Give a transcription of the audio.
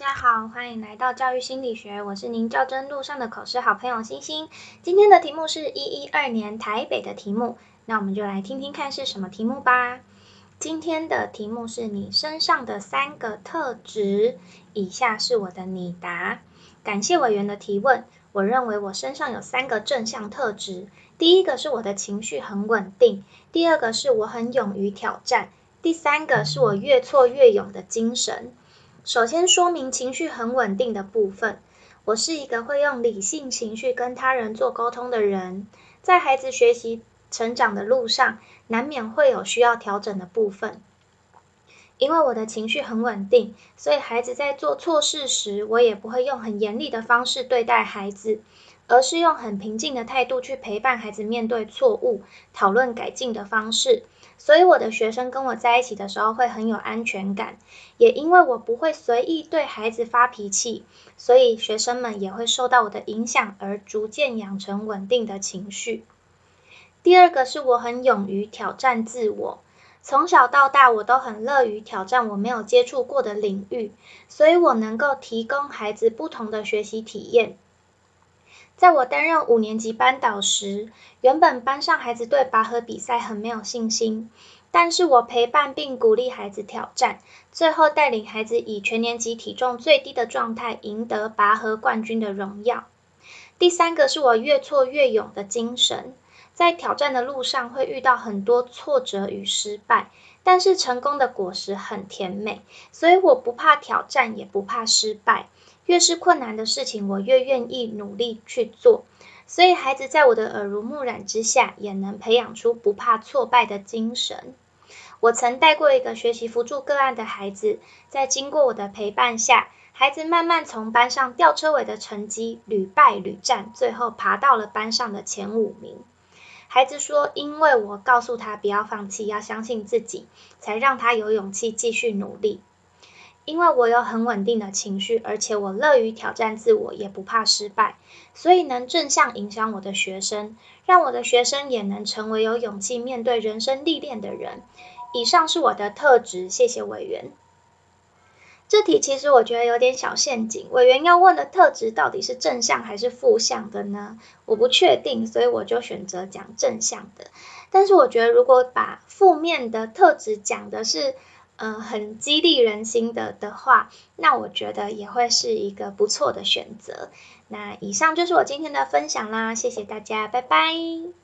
大家好，欢迎来到教育心理学，我是您较真路上的口试好朋友星星。今天的题目是一一二年台北的题目，那我们就来听听看是什么题目吧。今天的题目是你身上的三个特质，以下是我的拟答。感谢委员的提问，我认为我身上有三个正向特质，第一个是我的情绪很稳定，第二个是我很勇于挑战，第三个是我越挫越勇的精神。首先说明情绪很稳定的部分，我是一个会用理性情绪跟他人做沟通的人。在孩子学习成长的路上，难免会有需要调整的部分。因为我的情绪很稳定，所以孩子在做错事时，我也不会用很严厉的方式对待孩子，而是用很平静的态度去陪伴孩子面对错误，讨论改进的方式。所以我的学生跟我在一起的时候会很有安全感，也因为我不会随意对孩子发脾气，所以学生们也会受到我的影响而逐渐养成稳定的情绪。第二个是我很勇于挑战自我，从小到大我都很乐于挑战我没有接触过的领域，所以我能够提供孩子不同的学习体验。在我担任五年级班导时，原本班上孩子对拔河比赛很没有信心，但是我陪伴并鼓励孩子挑战，最后带领孩子以全年级体重最低的状态赢得拔河冠军的荣耀。第三个是我越挫越勇的精神，在挑战的路上会遇到很多挫折与失败，但是成功的果实很甜美，所以我不怕挑战，也不怕失败。越是困难的事情，我越愿意努力去做。所以，孩子在我的耳濡目染之下，也能培养出不怕挫败的精神。我曾带过一个学习辅助个案的孩子，在经过我的陪伴下，孩子慢慢从班上吊车尾的成绩屡败屡战，最后爬到了班上的前五名。孩子说：“因为我告诉他不要放弃，要相信自己，才让他有勇气继续努力。”因为我有很稳定的情绪，而且我乐于挑战自我，也不怕失败，所以能正向影响我的学生，让我的学生也能成为有勇气面对人生历练的人。以上是我的特质，谢谢委员。这题其实我觉得有点小陷阱，委员要问的特质到底是正向还是负向的呢？我不确定，所以我就选择讲正向的。但是我觉得如果把负面的特质讲的是。嗯，很激励人心的的话，那我觉得也会是一个不错的选择。那以上就是我今天的分享啦，谢谢大家，拜拜。